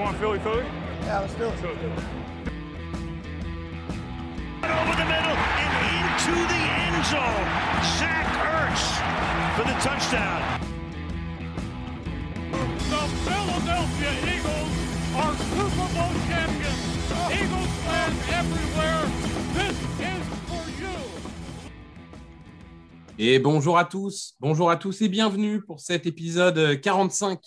want Philly Philly? Yeah, let's do it. Over the middle and into the end zone. Zach Ertz for the touchdown. The Philadelphia Eagles are Super Bowl champions. Eagles fans everywhere, this is for you. Et bonjour à tous, bonjour à tous et bienvenue pour cet épisode 45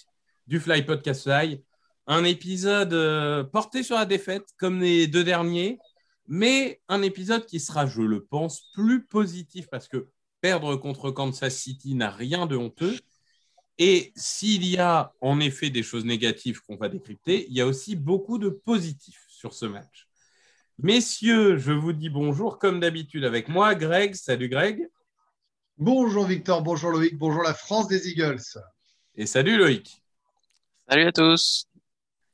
du Fly Podcast Fly. Un épisode euh, porté sur la défaite comme les deux derniers, mais un épisode qui sera, je le pense, plus positif parce que perdre contre Kansas City n'a rien de honteux. Et s'il y a en effet des choses négatives qu'on va décrypter, il y a aussi beaucoup de positifs sur ce match. Messieurs, je vous dis bonjour comme d'habitude avec moi, Greg. Salut Greg. Bonjour Victor, bonjour Loïc, bonjour la France des Eagles. Et salut Loïc. Salut à tous.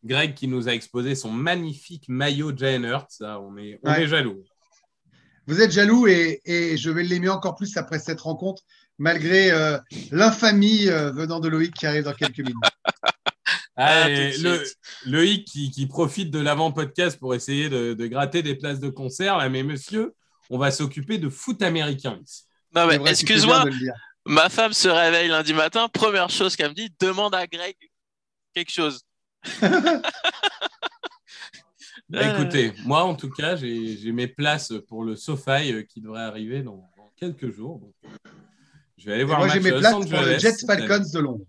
Greg qui nous a exposé son magnifique maillot Jalen Hurts. Ça, on est, on Ouais. est jaloux. Vous êtes jaloux et, et je vais l'aimer encore plus après cette rencontre, malgré euh, l'infamie euh, venant de Loïc qui arrive dans quelques minutes. Ah, Ah, le. Loïc qui, qui profite de l'avant-podcast pour essayer de, de gratter des places de concert. Là, mais monsieur, on va s'occuper de foot américain ici. Non, mais excuse-moi, ma femme se réveille lundi matin. Première chose qu'elle me dit, demande à Greg quelque chose. Bah, Euh, écoutez, moi en tout cas, j'ai mes places pour le SoFi euh, qui devrait arriver dans, dans quelques jours. Donc, euh, je vais aller Et voir moi, j'ai mes places pour le Jets. Falcons de Londres.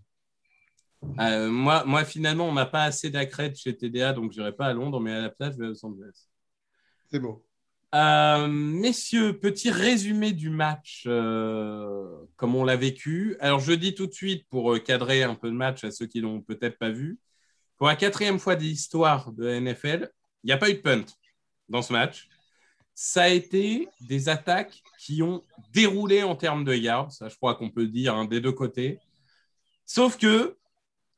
Euh, moi, moi, finalement, on n'a pas assez d'accrède chez TDA, donc je n'irai pas à Londres, mais à la place, je vais à Los Angeles. C'est beau. Euh, messieurs, petit résumé du match, euh, comme on l'a vécu. Alors, je dis tout de suite, pour euh, cadrer un peu le match à ceux qui l'ont peut-être pas vu, pour la quatrième fois de l'histoire de la NFL, il n'y a pas eu de punt dans ce match. Ça a été des attaques qui ont déroulé en termes de yards, ça je crois qu'on peut dire hein, des deux côtés. Sauf que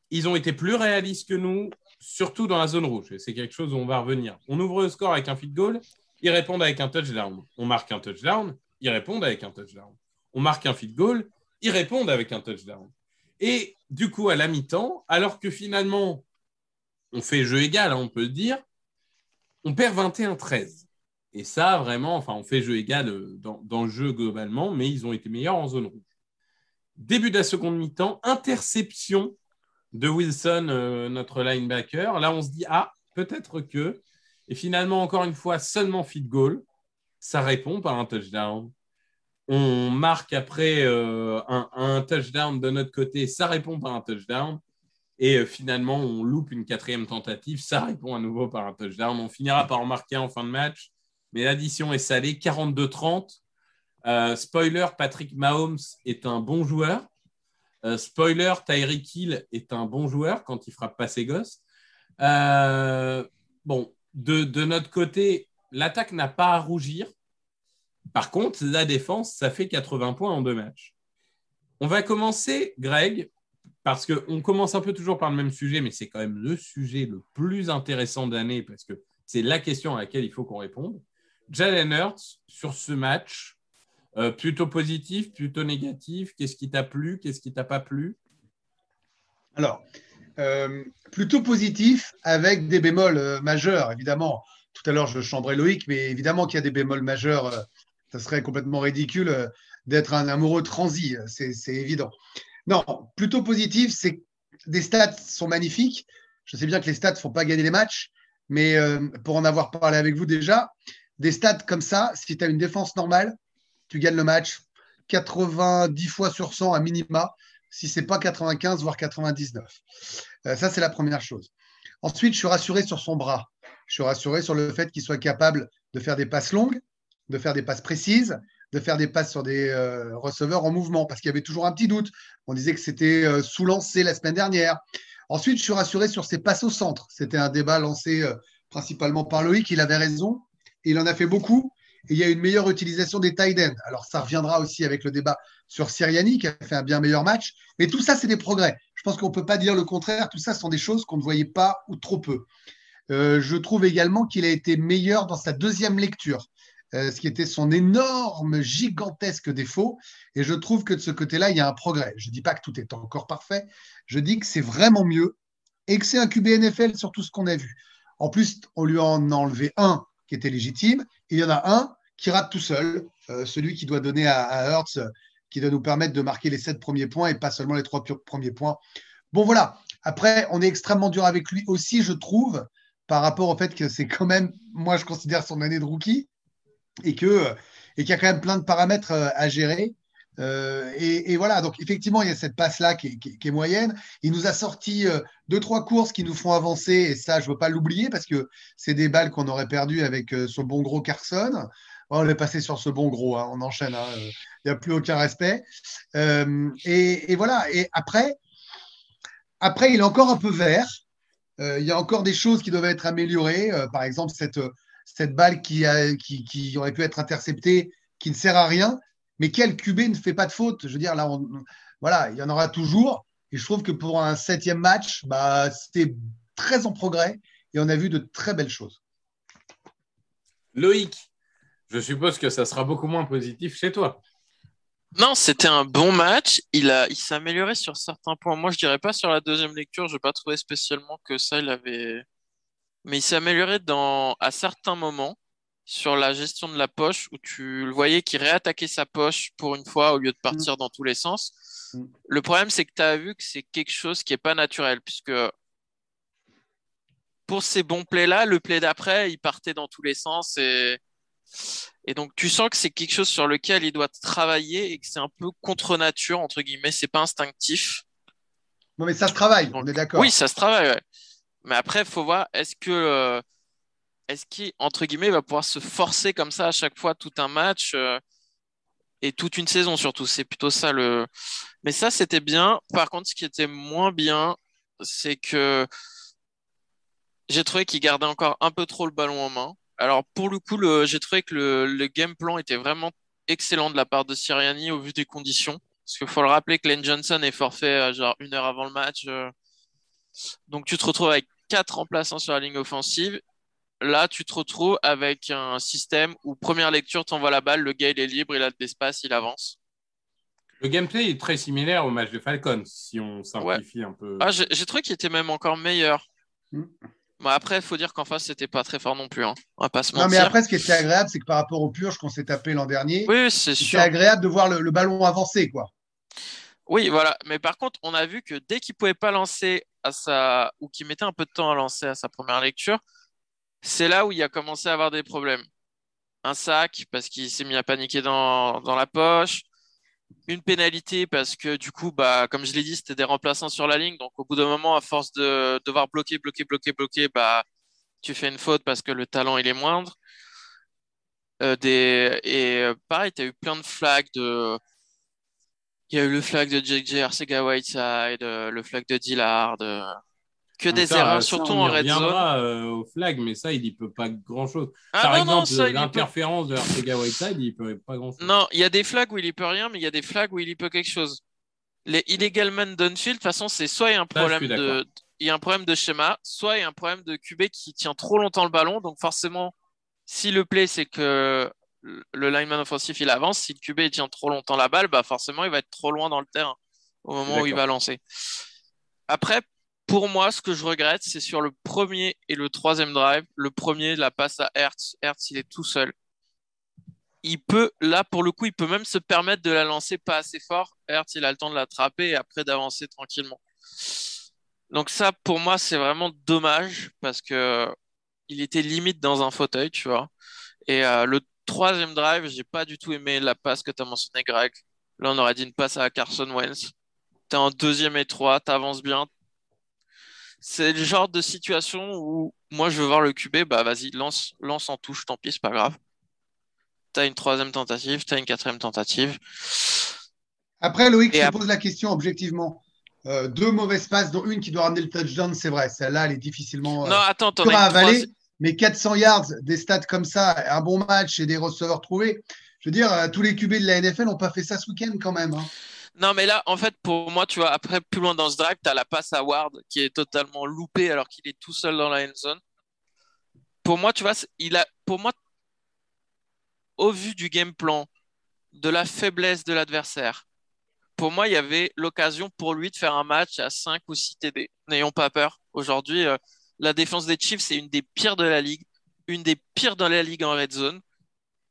ils ont été plus réalistes que nous, surtout dans la zone rouge. Et c'est quelque chose où on va revenir. On ouvre le score avec un field goal, ils répondent avec un touchdown. On marque un touchdown, ils répondent avec un touchdown. On marque un field goal, ils répondent avec un touchdown. Et du coup, à la mi-temps, alors que finalement, on fait jeu égal, hein, on peut dire, on perd 21-13. Et ça, vraiment, enfin, on fait jeu égal euh, dans, le jeu globalement, mais ils ont été meilleurs en zone rouge. Début de la seconde mi-temps, interception de Wilson, euh, notre linebacker. Là, on se dit, ah, peut-être que. Et finalement, encore une fois, seulement field goal. Ça répond par un touchdown. On marque après euh, un touchdown de notre côté. Ça répond par un touchdown. Et euh, finalement, on loupe une quatrième tentative. Ça répond à nouveau par un touchdown. On finira par en marquer en fin de match. Mais l'addition est salée. 42-30. Euh, spoiler, Patrick Mahomes est un bon joueur. Euh, spoiler, Tyreek Hill est un bon joueur quand il frappe pas ses gosses. Bon, de notre côté, l'attaque n'a pas à rougir. Par contre, la défense, ça fait 80 points en deux matchs. On va commencer, Greg, parce qu'on commence un peu toujours par le même sujet, mais c'est quand même le sujet le plus intéressant de l'année parce que c'est la question à laquelle il faut qu'on réponde. Jalen Hurts, sur ce match, euh, plutôt positif, plutôt négatif Qu'est-ce qui t'a plu Qu'est-ce qui t'a pas plu? Alors, euh, plutôt positif avec des bémols euh, majeurs, évidemment. Tout à l'heure, je chambrais Loïc, mais évidemment qu'il y a des bémols majeurs. ça serait complètement ridicule d'être un amoureux transi, c'est évident. Non, plutôt positif, c'est que des stats sont magnifiques. Je sais bien que les stats ne font pas gagner les matchs, mais euh, pour en avoir parlé avec vous déjà, des stats comme ça, si tu as une défense normale, tu gagnes le match 90 fois sur 100 à minima si c'est pas 95, voire 99. Euh, ça, c'est la première chose. Ensuite, je suis rassuré sur son bras. Je suis rassuré sur le fait qu'il soit capable de faire des passes longues, de faire des passes précises, de faire des passes sur des euh, receveurs en mouvement, parce qu'il y avait toujours un petit doute. On disait que c'était euh, sous-lancé la semaine dernière. Ensuite, je suis rassuré sur ses passes au centre. C'était un débat lancé euh, principalement par Loïc. Il avait raison. Il en a fait beaucoup. Et il y a une meilleure utilisation des tight ends. Alors, ça reviendra aussi avec le débat sur Siriani, qui a fait un bien meilleur match. Mais tout ça, c'est des progrès. Je pense qu'on ne peut pas dire le contraire. Tout ça, ce sont des choses qu'on ne voyait pas ou trop peu. Je trouve également qu'il a été meilleur dans sa deuxième lecture, ce qui était son énorme, gigantesque défaut. Et je trouve que de ce côté-là, il y a un progrès. Je ne dis pas que tout est encore parfait. Je dis que c'est vraiment mieux et que c'est un QB NFL sur tout ce qu'on a vu. En plus, on lui en a enlevé un qui était légitime, il y en a un qui rate tout seul, euh, celui qui doit donner à, à Hertz, qui doit nous permettre de marquer les sept premiers points et pas seulement les trois premiers points. Bon, voilà. Après, on est extrêmement dur avec lui aussi, je trouve, par rapport au fait que c'est quand même, moi, je considère son année de rookie et que et qu'il y a quand même plein de paramètres euh, à gérer. Euh, et, voilà, donc effectivement, il y a cette passe-là qui, est moyenne. Il nous a sorti euh, deux, trois courses qui nous font avancer, et ça, je ne veux pas l'oublier parce que c'est des balles qu'on aurait perdues avec ce bon gros Carson. on est passé sur ce bon gros, hein, on enchaîne, hein, il n'y a plus aucun respect. Et, et, voilà, et après, après, il est encore un peu vert. il y a encore des choses qui doivent être améliorées. par exemple, cette cette balle qui, a, qui, aurait pu être interceptée, qui ne sert à rien. Mais quel QB ne fait pas de faute? Je veux dire, là, voilà, il y en aura toujours. Et je trouve que pour un septième match, bah, c'était très en progrès et on a vu de très belles choses. Loïc, je suppose que ça sera beaucoup moins positif chez toi. Non, c'était un bon match. Il, a, il s'est amélioré sur certains points. Moi, je dirais pas sur la deuxième lecture. Je n'ai pas trouvé spécialement que ça, il avait, mais il s'est amélioré dans, à certains moments sur la gestion de la poche où tu le voyais qu'il réattaquait sa poche pour une fois au lieu de partir mm. dans tous les sens. Mm. Le problème, c'est que tu as vu que c'est quelque chose qui n'est pas naturel puisque pour ces bons plays-là, le play d'après, il partait dans tous les sens et, et donc tu sens que c'est quelque chose sur lequel il doit travailler et que c'est un peu contre nature, entre guillemets, c'est pas instinctif. Non, mais ça se travaille, on est d'accord. Oui, ça se travaille, ouais. Mais après, faut voir, est-ce que euh, est-ce qu'il, entre guillemets, va pouvoir se forcer comme ça à chaque fois tout un match euh, et toute une saison surtout? C'est plutôt ça le. Mais ça, c'était bien. Par contre, ce qui était moins bien, c'est que j'ai trouvé qu'il gardait encore un peu trop le ballon en main. Alors, pour le coup, j'ai trouvé que le, le, game plan était vraiment excellent de la part de Siriani au vu des conditions. Parce qu'il faut le rappeler que Len Johnson est forfait euh, genre une heure avant le match. Donc, tu te retrouves avec quatre remplaçants sur la ligne offensive. Là, tu te retrouves avec un système où première lecture, tu envoies la balle, le gars il est libre, il a de l'espace, il avance. Le gameplay est très similaire au match de Falcons, si on simplifie un peu. Ah, j'ai trouvé qu'il était même encore meilleur. Mm. après, il faut dire qu'en face, c'était pas très fort non plus. Hein. On va pas se mentir. Non, mais après, ce qui était agréable, c'est que par rapport au purge qu'on s'est tapé l'an dernier, oui, c'est agréable de voir le, le, ballon avancer. quoi. Oui, voilà. Mais par contre, on a vu que dès qu'il pouvait pas lancer à sa ou qu'il mettait un peu de temps à lancer à sa première lecture, c'est là où il a commencé à avoir des problèmes. Un sac parce qu'il s'est mis à paniquer dans, dans la poche, une pénalité parce que du coup, bah, comme je l'ai dit, c'était des remplaçants sur la ligne. Donc au bout d'un moment, à force de devoir bloquer, bloquer, bloquer, bloquer, bah, tu fais une faute parce que le talent il est moindre. Euh, des... Et euh, pareil, tu as eu plein de flags de il y a eu le flag de JJ Arcega Whiteside, euh, le flag de Dillard, euh, que des erreurs, surtout en red zone. Euh, au flag, mais ça, il n'y peut pas grand-chose. Ah Par exemple, l'interférence de Arcega Whiteside, il peut pas grand-chose. Non, il y a des flags où il n'y peut rien, mais il y a des flags où il y peut quelque chose. Les illegal man downfield, de toute façon, c'est soit il y a un problème de, il y a un problème de schéma, soit il y a un problème de QB qui tient trop longtemps le ballon. Donc forcément, si le play c'est que le lineman offensif il avance, si le QB tient trop longtemps la balle, bah forcément il va être trop loin dans le terrain au moment où il va lancer. Après, pour moi, ce que je regrette, c'est sur le premier et le troisième drive. Le premier, la passe à Hertz. Hertz, il est tout seul. Il peut, là, pour le coup, il peut même se permettre de la lancer pas assez fort. Hertz, il a le temps de l'attraper et après d'avancer tranquillement. Donc ça, pour moi, c'est vraiment dommage parce que il était limite dans un fauteuil, tu vois. Et euh, le troisième drive, j'ai pas du tout aimé la passe que tu as mentionné, Greg. Là, on aurait dit une passe à Carson Wentz. Tu es en deuxième et trois, tu avances bien. C'est le genre de situation où moi, je veux voir le QB, bah vas-y, lance, lance en touche, tant pis, c'est pas grave. Tu as une troisième tentative, tu as une quatrième tentative. Après, Loïc, je pose la question objectivement. Euh, deux mauvaises passes, dont une qui doit ramener le touchdown, c'est vrai. Celle-là, elle est difficilement. Euh, non, attends, t'en as avaler mais 400 yards, des stats comme ça, un bon match et des receveurs trouvés, je veux dire, euh, tous les QB de la NFL n'ont pas fait ça ce week-end quand même. Hein. Non, mais là, en fait, pour moi, tu vois, après, plus loin dans ce drive, tu as la passe à Ward qui est totalement loupée alors qu'il est tout seul dans la end zone. Pour moi, tu vois, il a, pour moi, au vu du game plan, de la faiblesse de l'adversaire, pour moi, il y avait l'occasion pour lui de faire un match à 5 ou 6 TD. N'ayons pas peur. Aujourd'hui, euh, la défense des Chiefs, c'est une des pires de la ligue, une des pires dans la ligue en red zone.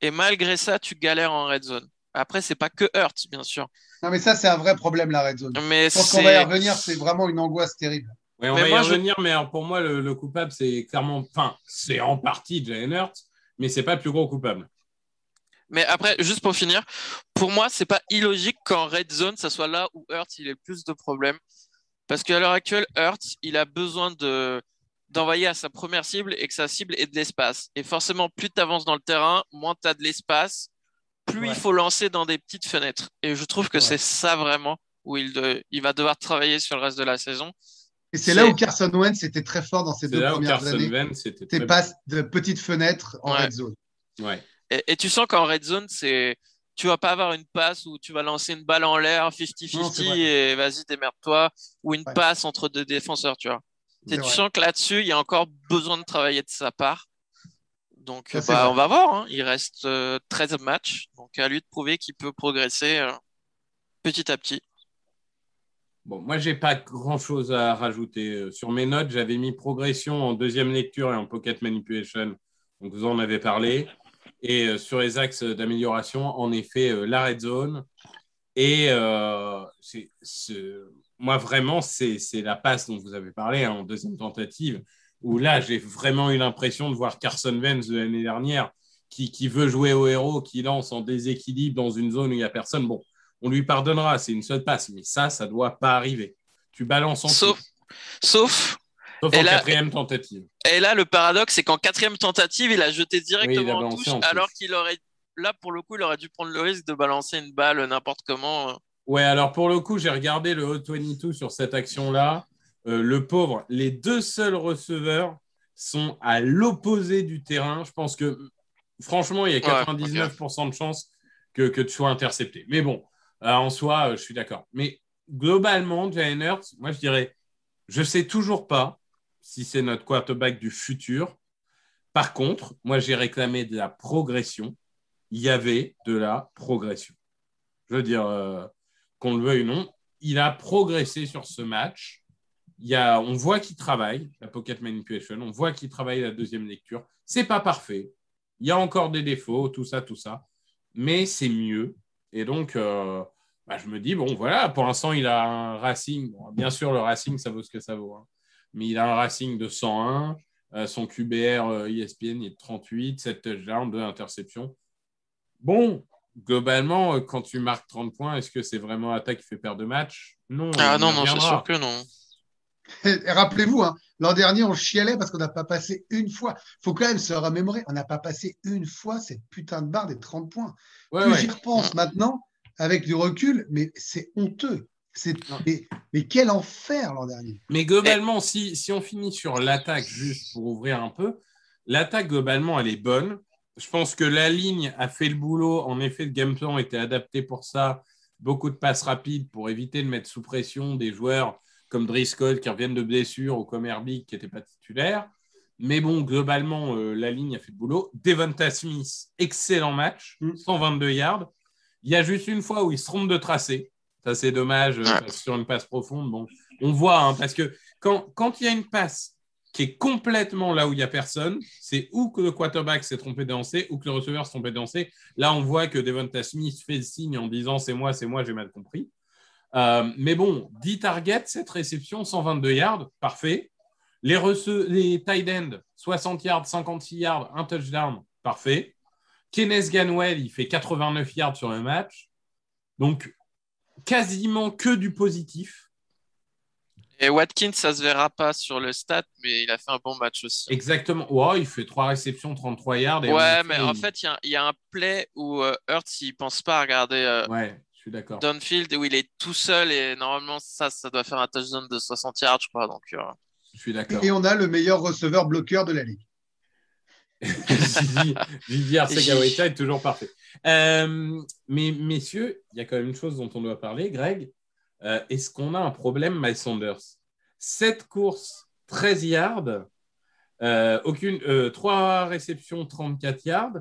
Et malgré ça, tu galères en red zone. Après, c'est pas que Hurts, bien sûr. Non, mais ça, c'est un vrai problème, la red zone. Mais Je pense qu'on va y revenir, c'est vraiment une angoisse terrible. Ouais, on Mais va moi, y je- revenir, mais pour moi, le, le coupable, c'est clairement. Enfin, c'est en partie Jalen Hurts, mais c'est pas le plus gros coupable. Mais après, juste pour finir, pour moi, c'est pas illogique qu'en red zone, ça soit là où Hurts il ait le plus de problèmes. Parce qu'à l'heure actuelle, Hurts, il a besoin de d'envoyer à sa première cible et que sa cible ait de l'espace. Et forcément, plus tu avances dans le terrain, moins tu as de l'espace, plus Ouais. il faut lancer dans des petites fenêtres. Et je trouve que Ouais. c'est ça vraiment où il, de- il va devoir travailler sur le reste de la saison. Et c'est là où Carson Wentz était très fort dans ses C'est deux là où premières Carson années. Wentz Tes passes de petites fenêtres en Ouais. red zone. Et, et tu sens qu'en red zone, c'est tu vas pas avoir une passe où tu vas lancer une balle en l'air Non, c'est 50-50 vrai. et vas-y, démerde-toi, ou une Ouais. passe entre deux défenseurs, tu vois. Tu vrai. sens que là-dessus, il y a encore besoin de travailler de sa part. Donc, Ça, euh, bah, on va voir. hein. Il reste euh, 13 matchs. Donc, à lui de prouver qu'il peut progresser euh, petit à petit. Bon, moi, j'ai pas grand-chose à rajouter. Euh, Sur mes notes, j'avais mis progression en deuxième lecture et en pocket manipulation. Donc, vous en avez parlé. Et euh, sur les axes d'amélioration, en effet, euh, la red zone. Et euh, c'est- c'est- moi, vraiment, c'est la passe dont vous avez parlé hein, en deuxième tentative, où là, j'ai vraiment eu l'impression de voir Carson Wentz de l'année dernière, qui, qui veut jouer au héros, qui lance en déséquilibre dans une zone où il n'y a personne. Bon, on lui pardonnera, c'est une seule passe, mais ça, ça doit pas arriver. Tu balances en Sauf, touche, sauf, sauf et en là- quatrième tentative. et là, le paradoxe, c'est qu'en quatrième tentative, il a jeté Oui, il a directement en touche, en alors qu'il aurait, là, pour le coup, il aurait dû prendre le risque de balancer une balle n'importe comment. Ouais, alors pour le coup, j'ai regardé le Hot 22 sur cette action-là. Euh, le pauvre, les deux seuls receveurs sont à l'opposé du terrain. Je pense que, franchement, il y a 99% de chances que, que tu sois intercepté. Mais bon, euh, en soi, euh, je suis d'accord. Mais globalement, Jalen Hurts, moi, je dirais, je sais toujours pas si c'est notre quarterback du futur. Par contre, moi, j'ai réclamé de la progression. Il y avait de la progression. Je veux dire, qu'on le veuille ou non, il a progressé sur ce match. Il y a, on voit qu'il travaille, la pocket manipulation, on voit qu'il travaille la deuxième lecture. C'est pas parfait. Il y a encore des défauts, tout ça, tout ça. Mais c'est mieux. Et donc, euh, bah, je me dis, bon, voilà, pour l'instant, il a un Racing. Bien sûr, le Racing, ça vaut ce que ça vaut. hein. Mais il a un Racing de 101. Euh, son QBR euh, ESPN il est de 38, 7 touchdowns, 2 interceptions. Bon, globalement, euh, quand tu marques 30 points, est-ce que c'est vraiment l'attaque qui fait perdre de match? Non. Ah on non, non, c'est sûr que non. Rappelez-vous, hein, l'an dernier, on chialait parce qu'on n'a pas passé une fois. Il faut quand même se remémorer, on n'a pas passé une fois cette putain de barre des 30 points. Ouais, Plus ouais. j'y repense maintenant, avec du recul, mais c'est honteux. Mais, mais quel enfer l'an dernier. Mais globalement, si, si on finit sur l'attaque, juste pour ouvrir un peu, l'attaque, globalement, elle est bonne. Je pense que la ligne a fait le boulot. En effet, le game plan était adapté pour ça. Beaucoup de passes rapides pour éviter de mettre sous pression des joueurs comme Driscoll qui reviennent de blessure ou comme Herbig qui n'était pas titulaire. Mais bon, globalement, euh, la ligne a fait le boulot. Devonta Smith, excellent match, Mm. 122 yards. Il y a juste une fois où il se trompe de tracé. Ça, c'est dommage euh, sur une passe profonde. Bon, on voit, hein, parce que quand, quand il y a une passe qui est complètement là où il n'y a personne, c'est ou que le quarterback s'est trompé de lancer ou que le receveur s'est trompé de lancer. Là, on voit que Devonta Smith fait le signe en disant c'est moi, c'est moi, j'ai mal compris. Euh, mais bon, 10 targets, cette réception, 122 yards, parfait. Les tight ends, 60 yards, 56 yards, un touchdown, parfait. Kenneth Ganwell, il fait 89 yards sur le match. Donc, quasiment que du positif. Et Watkins, ça se verra pas sur le stat, mais il a fait un bon match aussi. Exactement. Ouais, il fait 3 réceptions, 33 yards. et Ouais, mais en il- fait, il y a, il y a un play où euh, Hurts, il pense pas à regarder euh, Ouais, je suis d'accord. downfield, où il est tout seul, et normalement, ça, ça doit faire un touchdown de 60 yards, je crois. Donc, euh, Je suis d'accord. Et on a le meilleur receveur bloqueur de la ligue. Gigi Arcega-Whiteside est toujours parfait. Euh, mais messieurs, il y a quand même une chose dont on doit parler, Greg. Euh, Est-ce qu'on a un problème, Miles Sanders? 7 courses, 13 yards, euh, aucune, euh, 3 réceptions, 34 yards.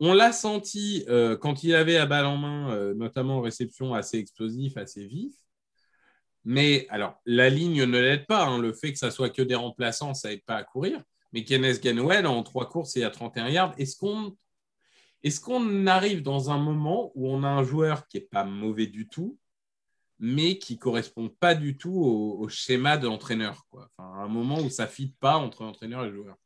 on l'a senti euh, quand il avait la balle en main, euh, notamment en réception, assez explosif, assez vif. Mais alors, la ligne ne l'aide pas. Hein. Le fait que ça soit que des remplaçants, ça n'aide pas à courir. Mais Kenneth Ganwell, en trois courses et à 31 yards, est-ce qu'on est qu'on arrive dans un moment où on a un joueur qui n'est pas mauvais du tout, mais qui ne correspond pas du tout au, schéma de l'entraîneur enfin, Un moment où ça ne fit pas entre l'entraîneur et le joueur.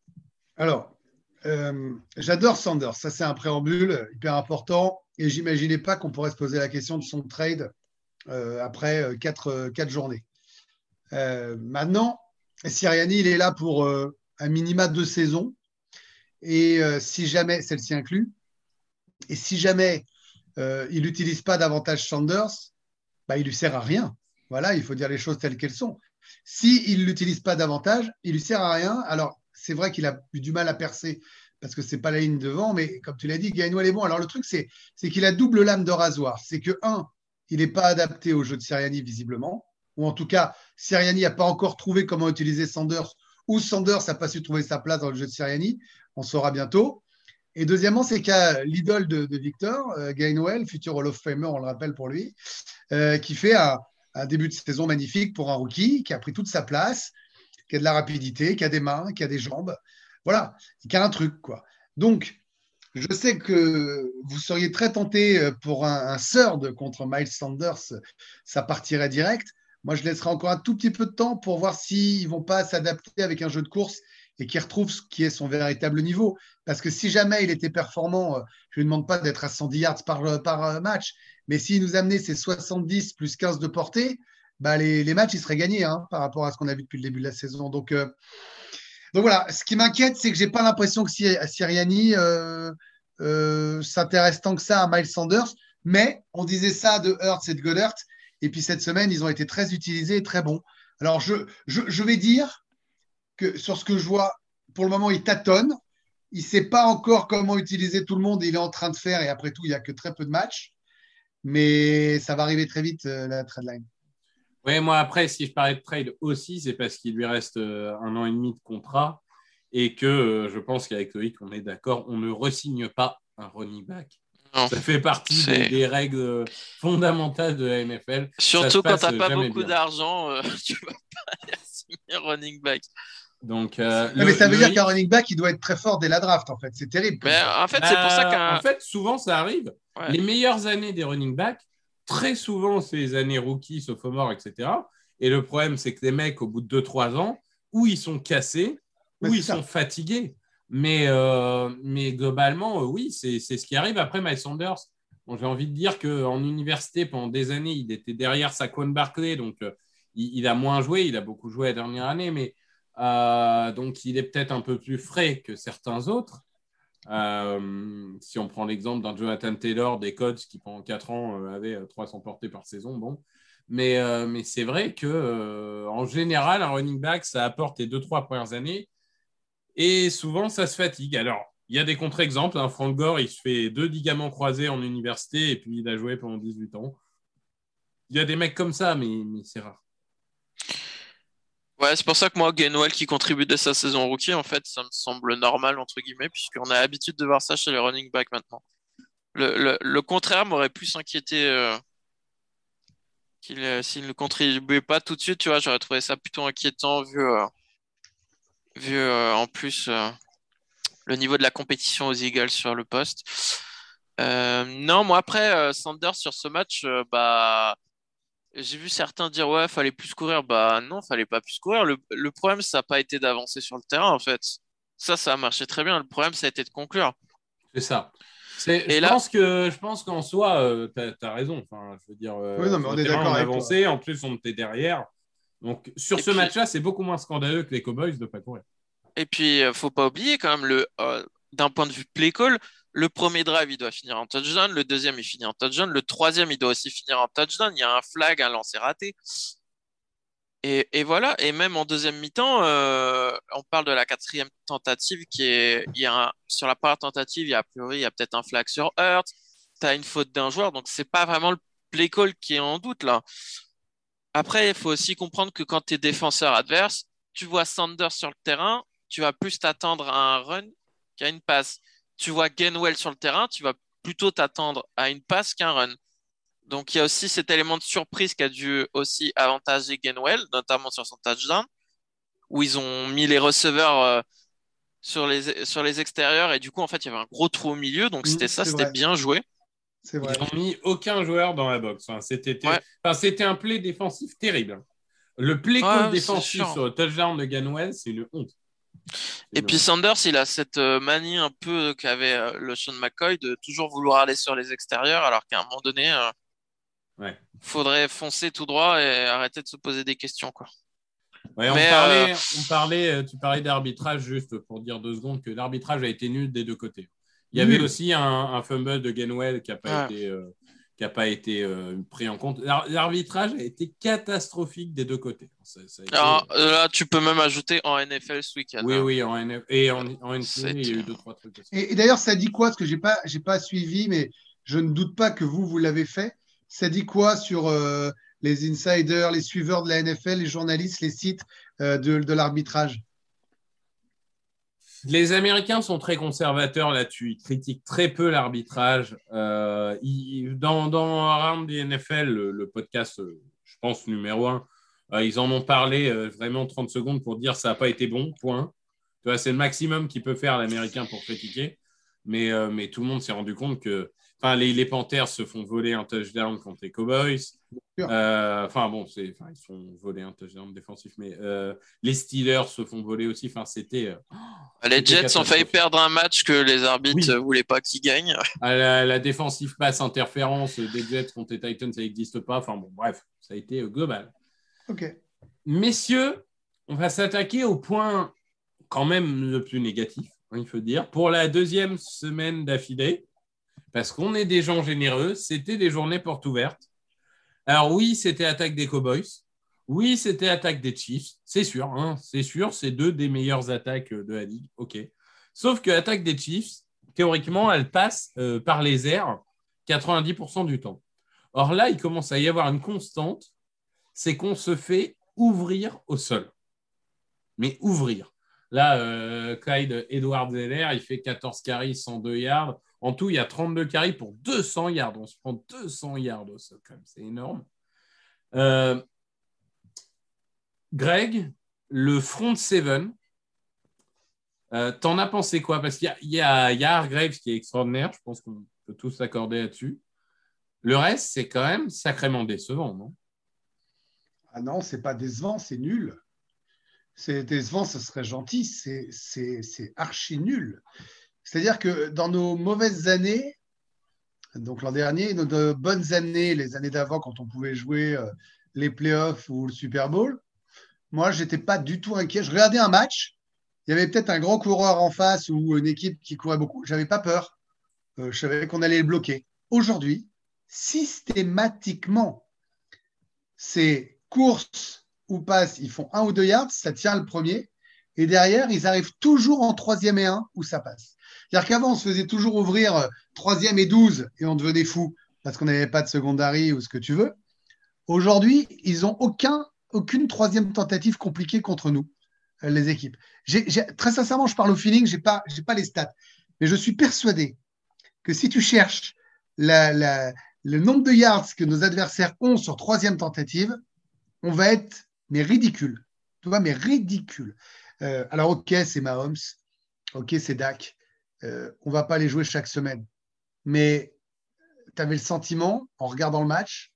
Alors, euh, j'adore Sanders. Ça, c'est un préambule hyper important. Et j'imaginais pas qu'on pourrait se poser la question de son trade euh, après euh, quatre, journées. maintenant, Siriani, il est là pour un minima de saison. Et si jamais, celle-ci inclut, et si jamais il n'utilise pas davantage Sanders, bah, il lui sert à rien. Voilà, il faut dire les choses telles qu'elles sont. S'il ne l'utilise pas davantage, il lui sert à rien. Alors, c'est vrai qu'il a eu du mal à percer parce que c'est pas la ligne devant, mais comme tu l'as dit, Gainwell est bon. Alors le truc, c'est, qu'il a double lame de rasoir. C'est que, un, il n'est pas adapté au jeu de Siriani visiblement, ou en tout cas, Siriani n'a pas encore trouvé comment utiliser Sanders, ou Sanders n'a pas su trouver sa place dans le jeu de Siriani. On saura bientôt. Et deuxièmement, c'est a l'idole de, Victor, euh, Gainwell, futur Hall of Famer, on le rappelle pour lui, euh, qui fait un, un, début de saison magnifique pour un rookie, qui a pris toute sa place, qui a de la rapidité, qui a des mains, qui a des jambes. Voilà, qui a un truc, quoi. Donc, je sais que vous seriez très tenté euh, pour un, un third contre Miles Sanders, ça partirait direct. Moi, je laisserai encore un tout petit peu de temps pour voir s'ils ne vont pas s'adapter avec un jeu de course et qu'ils retrouvent ce qui est son véritable niveau. Parce que si jamais il était performant, euh, je ne lui demande pas d'être à 110 yards par, euh, par match, mais s'il nous amenait ses 70 plus 15 de portée, bah, les, matchs, ils seraient gagnés hein, par rapport à ce qu'on a vu depuis le début de la saison. Donc, euh, voilà, ce qui m'inquiète, c'est que je n'ai pas l'impression que Siriani euh, euh, s'intéresse tant que ça à Miles Sanders. Mais on disait ça de Hurts et de Goddard. Et puis cette semaine, ils ont été très utilisés et très bons. Alors, je, vais dire que sur ce que je vois, pour le moment, il tâtonne. Il ne sait pas encore comment utiliser tout le monde. Il est en train de faire. Et après tout, il n'y a que très peu de matchs. Mais ça va arriver très vite, la trade line. Oui, moi après, si je parlais de trade aussi, c'est parce qu'il lui reste euh, un an et demi de contrat et que euh, je pense qu'avec Loïc, on est d'accord, on ne resigne pas un running back. Ça fait partie des, règles fondamentales de la NFL. Surtout quand tu n'as pas beaucoup d'argent, euh, tu ne vas pas signer un running back. Donc, mais ça veut dire qu'un running back, il doit être très fort dès la draft, en fait. C'est terrible. en fait, c'est pour ça qu'un. En fait, souvent, ça arrive. Les meilleures années des running backs, très souvent ces années rookies, sophomore, etc. Et le problème, c'est que les mecs, au bout de 2-3 ans, ou ils sont cassés, ou ils sont fatigués. Mais, euh, mais globalement, euh, oui, c'est ce qui arrive. Après, Miles Sanders, j'ai envie de dire qu'en université, pendant des années, il était derrière Saquon Barclay, donc euh, il, a moins joué, il a beaucoup joué la dernière année, mais donc il est peut-être un peu plus frais que certains autres. Euh, si on prend l'exemple d'un Jonathan Taylor des Codes qui pendant 4 ans euh, avait 300 euh, portées par saison, bon. Mais, mais c'est vrai que en général, un running back, ça apporte les 2-3 premières années et souvent ça se fatigue. Alors, il y a des contre-exemples. Hein. Frank Gore, il se fait deux ligaments croisés en université et puis il a joué pendant 18 ans. Il y a des mecs comme ça, mais, mais c'est rare. C'est pour ça que moi, Gainwell qui contribue dès sa saison rookie, en fait, ça me semble normal, entre guillemets, puisqu'on a l'habitude de voir ça chez les running backs maintenant. Le, contraire m'aurait plus inquiété euh, euh, s'il ne contribuait pas tout de suite, tu vois, j'aurais trouvé ça plutôt inquiétant vu, euh, vu en plus le niveau de la compétition aux Eagles sur le poste. non, moi après, Sanders sur ce match, bah j'ai vu certains dire ouais, fallait plus courir. Bah non, fallait pas plus courir. Le, le problème, ça n'a pas été d'avancer sur le terrain en fait. Ça, ça a marché très bien. Le problème, ça a été de conclure. C'est ça. Et je, là... pense que, je pense qu'en soi, euh, tu as, raison. Enfin, je veux dire, euh, oui, non, mais on est d'accord. avancé, en plus, on était derrière. Donc, sur ce match-là, c'est beaucoup moins scandaleux que les Cowboys de ne pas courir. Et puis, euh, faut pas oublier quand même, le, d'un point de vue play call, le premier drive, il doit finir en touchdown. Le deuxième, il finit en touchdown. Le troisième, il doit aussi finir en touchdown. Il y a un flag, un lancer raté. Et, voilà. Et même en deuxième mi-temps, euh, on parle de la quatrième tentative qui est. Sur la première tentative, il y a, a priori, il y a peut-être un flag sur Hurt. Tu as une faute d'un joueur. Donc, c'est pas vraiment le play call qui est en doute là. Après, il faut aussi comprendre que quand tu es défenseur adverse, tu vois Sanders sur le terrain, tu vas plus t'attendre à un run qu'à une passe. tu vois Gainwell sur le terrain, tu vas plutôt t'attendre à une passe qu'un run. Donc il y a aussi cet élément de surprise qui a dû aussi avantager Gainwell, notamment sur son touchdown, où ils ont mis les receveurs euh, sur, les, sur les extérieurs et du coup en fait il y avait un gros trou au milieu, donc c'était ça, c'était bien joué. Ils n'ont mis aucun joueur dans la box. c'était un play défensif terrible. Le play défensif sur le touchdown de Ganwell, c'est une honte. Et puis Sanders, il a cette euh, manie un peu qu'avait euh, le Sean McCoy de toujours vouloir aller sur les extérieurs, alors qu'à un moment donné, il euh, faudrait foncer tout droit et arrêter de se poser des questions. Quoi. on, parlait, on parlait, tu parlais d'arbitrage, juste pour dire deux secondes, que l'arbitrage a été nul des deux côtés. Il y avait aussi un, fumble de Gainwell qui n'a pas été, euh, pas été euh, pris en compte. L'arbitrage a été catastrophique des deux côtés. Euh, là, tu peux même ajouter en NFL ce week-end. Oui, hein. oui, en NFL. Et en, en NFL, il y a eu deux, trois trucs. Et, d'ailleurs, ça dit quoi Parce que je n'ai pas, pas suivi, mais je ne doute pas que vous, vous l'avez fait. Ça dit quoi sur les insiders, les suiveurs de la NFL, les journalistes, les sites de, de l'arbitrage les Américains sont très conservateurs là-dessus. Ils critiquent très peu l'arbitrage. Euh, dans, Around the NFL, le, podcast, euh, je pense, numéro un, euh, ils en ont parlé vraiment 30 secondes pour dire ça n'a pas été bon, point. C'est le maximum qu'il peut faire l'Américain pour critiquer. Mais, tout le monde s'est rendu compte que Enfin, les, Panthers se font voler un touchdown contre les Cowboys. Euh, enfin, bon, c'est, ils se font voler un touchdown défensif, mais euh, les Steelers se font voler aussi. Enfin, c'était. Euh, les Jets ont failli perdre un match que les arbitres ne voulaient pas qu'ils gagnent. La, la, défensive passe interférence des Jets contre les Titans, ça n'existe pas. Enfin, bon, bref, ça a été global. OK. Messieurs, on va s'attaquer au point quand même le plus négatif, hein, il faut dire. Pour la deuxième semaine d'affilée, parce qu'on est des gens généreux, c'était des journées portes ouvertes. Alors oui, c'était attaque des Cowboys. Oui, c'était attaque des Chiefs. C'est sûr, hein, c'est sûr, c'est deux des meilleures attaques de la ligue. OK. Sauf que l'attaque des Chiefs, théoriquement, elle passe euh, par les airs 90% du temps. Or là, il commence à y avoir une constante, c'est qu'on se fait ouvrir au sol. Mais ouvrir. Là, euh, Clyde Edward Zeller, il fait 14 carries, 102 yards. En tout, il y a 32 carries pour 200 yards. On se prend 200 yards au sol, C'est énorme. Euh, Greg, le front seven, euh, t'en as pensé quoi? Parce qu'il y, a, y, Hargraves qui est extraordinaire. Je pense qu'on peut tous s'accorder là-dessus. Le reste, c'est quand même sacrément décevant, non? Ah non, c'est pas décevant, c'est nul. C'est décevant, ce serait gentil. C'est archi nul. C'est-à-dire que dans nos mauvaises années, donc l'an dernier, nos bonnes années, les années d'avant, quand on pouvait jouer euh, les playoffs ou le Super Bowl, moi, je n'étais pas du tout inquiet. Je regardais un match, il y avait peut-être un grand coureur en face ou une équipe qui courait beaucoup. Je n'avais pas peur. Euh, je savais qu'on allait le bloquer. Aujourd'hui, systématiquement, ces courses ou passes, ils font un ou deux yards, ça tient le premier. Et derrière, ils arrivent toujours en troisième et un où ça passe. C'est-à-dire qu'avant, on se faisait toujours ouvrir euh, troisième et 12 et on devenait fou parce qu'on n'avait pas de secondary ou ce que tu veux. Aujourd'hui, ils n'ont aucun, aucune troisième tentative compliquée contre nous, euh, les équipes. très sincèrement, je parle au feeling, je n'ai pas, pas les stats. Mais je suis persuadé que si tu cherches le nombre de yards que nos adversaires ont sur troisième tentative, on va être mais ridicule. Tu vois, mais ridicule. Euh, alors, ok, c'est Mahomes. Ok, c'est Dak. Euh, on ne va pas les jouer chaque semaine. Mais tu avais le sentiment, en regardant le match,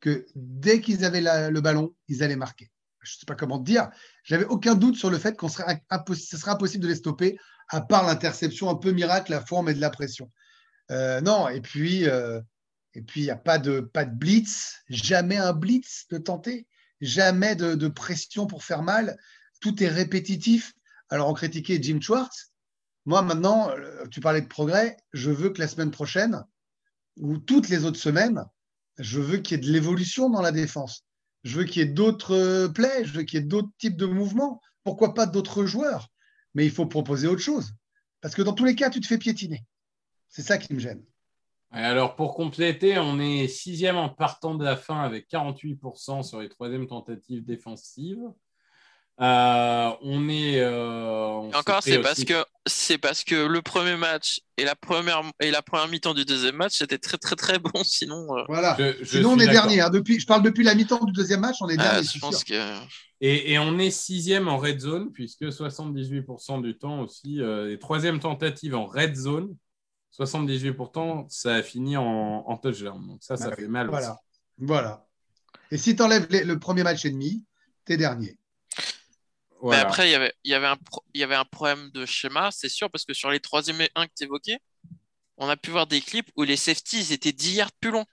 que dès qu'ils avaient le ballon, ils allaient marquer. Je ne sais pas comment te dire. J'avais aucun doute sur le fait qu'on serait ce serait impossible de les stopper, à part l'interception un peu miracle, la forme et de la pression. Euh, non, et puis il n'y a pas de blitz, jamais un blitz de tenter, jamais de, pression pour faire mal. Tout est répétitif. Alors on critiquait Jim Schwartz, moi, maintenant, euh, tu parlais de progrès, je veux que la semaine prochaine, ou toutes les autres semaines, je veux qu'il y ait de l'évolution dans la défense. Je veux qu'il y ait d'autres euh, plays, je veux qu'il y ait d'autres types de mouvements. Pourquoi pas d'autres joueurs? Mais il faut proposer autre chose. Parce que dans tous les cas, tu te fais piétiner. C'est ça qui me gêne. Alors, pour compléter, on est sixième en partant de la fin avec 48% sur les troisièmes tentatives défensives. Euh, on est. Euh, encore, c'est parce que c'est parce que le premier match et la première et la première mi-temps du deuxième match c'était très très très bon. Sinon, euh, voilà. sinon on est dernier. Hein. Depuis, je parle depuis la mi-temps du deuxième match, on est ah, dernier. je pense que. Et, et, on est sixième en red zone puisque 78% du temps aussi et troisième tentative en red zone. 78%, ça a fini en, en touchdown. Donc ça, ça ah fait mal. Voilà. Voilà. Et si tu enlèves le premier match et demi, t'es dernier. Mais après, il y avait, y, avait un il y avait un problème de schéma, c'est sûr, parce que sur les troisième et 1 que tu évoquais, on a pu voir des clips où les safeties étaient 10 yards plus longs.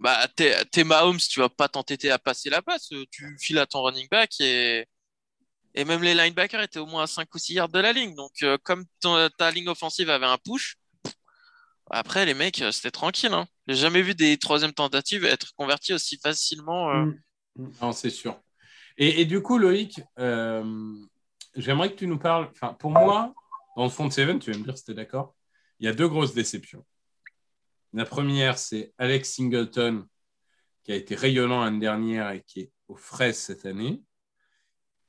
Bah, t'es Mahomes, tu vas pas t'entêter à passer la passe, tu files à ton running back et, et même les linebackers étaient au moins à 5 ou 6 yards de la ligne. Donc, euh, comme ta ligne offensive avait un push, après, les mecs, euh, c'était tranquille. Hein. J'ai jamais vu des troisièmes tentatives être converties aussi facilement. Euh. Mm. Non, c'est sûr. Et, du coup, Loïc, euh, j'aimerais que tu nous parles. Enfin, pour moi, dans le fond de Seven, tu vas me dire si tu es d'accord, il y a deux grosses déceptions. La première, c'est Alex Singleton, qui a été rayonnant l'année dernière et qui est aux fraises cette année.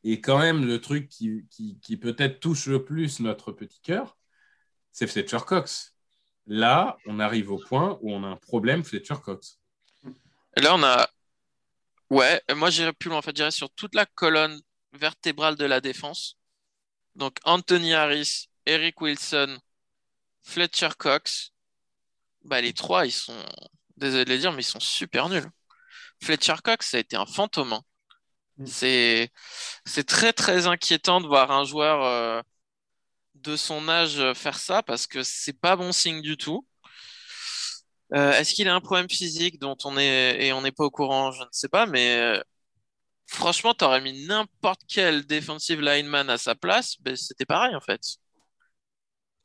Et quand même, le truc qui, qui peut-être touche le plus notre petit cœur, c'est Fletcher Cox. Là, on arrive au point où on a un problème Fletcher Cox. Là, on a Ouais, moi j'irais plus loin. En fait, j'irais sur toute la colonne vertébrale de la défense. Donc Anthony Harris, Eric Wilson, Fletcher Cox. Bah, les trois, ils sont, désolé de le dire, mais ils sont super nuls. Fletcher Cox, ça a été un fantôme. Hein. Mm. C'est, c'est très très inquiétant de voir un joueur euh, de son âge faire ça parce que c'est pas bon signe du tout. Euh, est-ce qu'il a un problème physique dont on est et on n'est pas au courant? Je ne sais pas, mais euh, franchement, tu mis n'importe quel defensive lineman à sa place, ben, c'était pareil en fait.